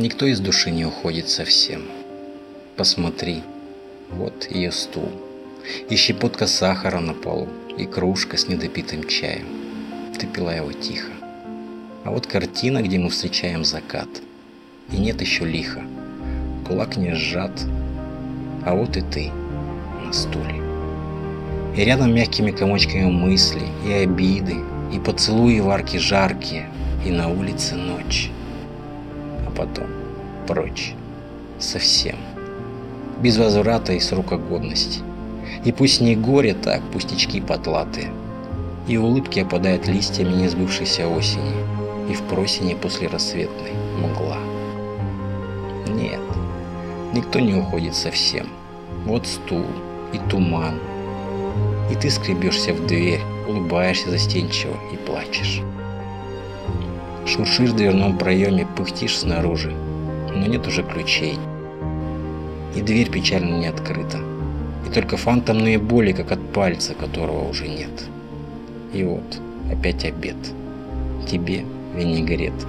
Никто из души не уходит совсем. Посмотри, вот ее стул. И щепотка сахара на полу, и кружка с недопитым чаем. Ты пила его тихо. А вот картина, где мы встречаем закат. И нет еще лиха. Кулак не сжат. А вот и ты на стуле. И рядом мягкими комочками мысли, и обиды, и поцелуи в арке жаркие, и на улице ночь. Потом прочь. Совсем. Без возврата и срока годности. И пусть не горе так, пустячки потлатые. И улыбки опадают листьями несбывшейся осени. И в просине после рассветной мгла. Нет, никто не уходит совсем. Вот стул и туман. И ты скребешься в дверь, улыбаешься застенчиво и плачешь. Шуршишь в дверном проеме, пыхтишь снаружи, но нет уже ключей. И дверь печально не открыта. И только фантомные боли, как от пальца, которого уже нет. И вот, опять обед. Тебе винегрет.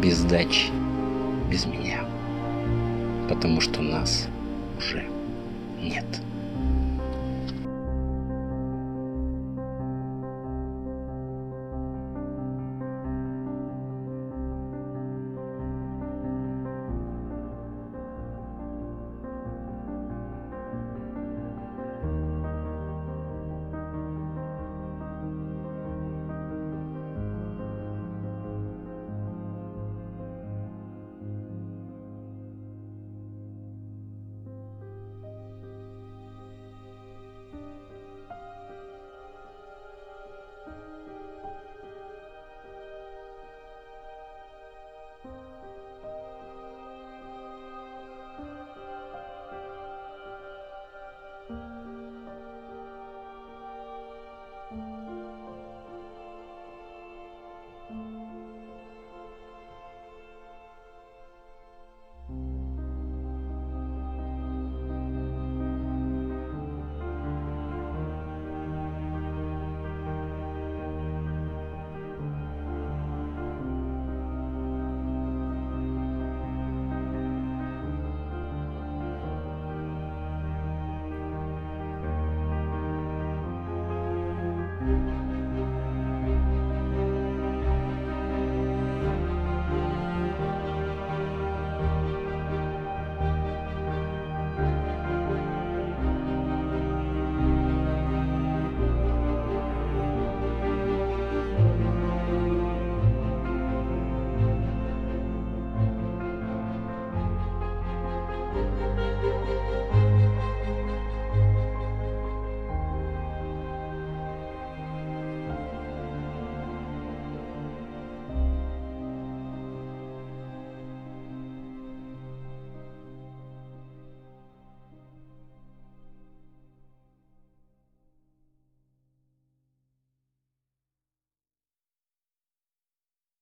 Без дачи, без меня. Потому что нас уже нет.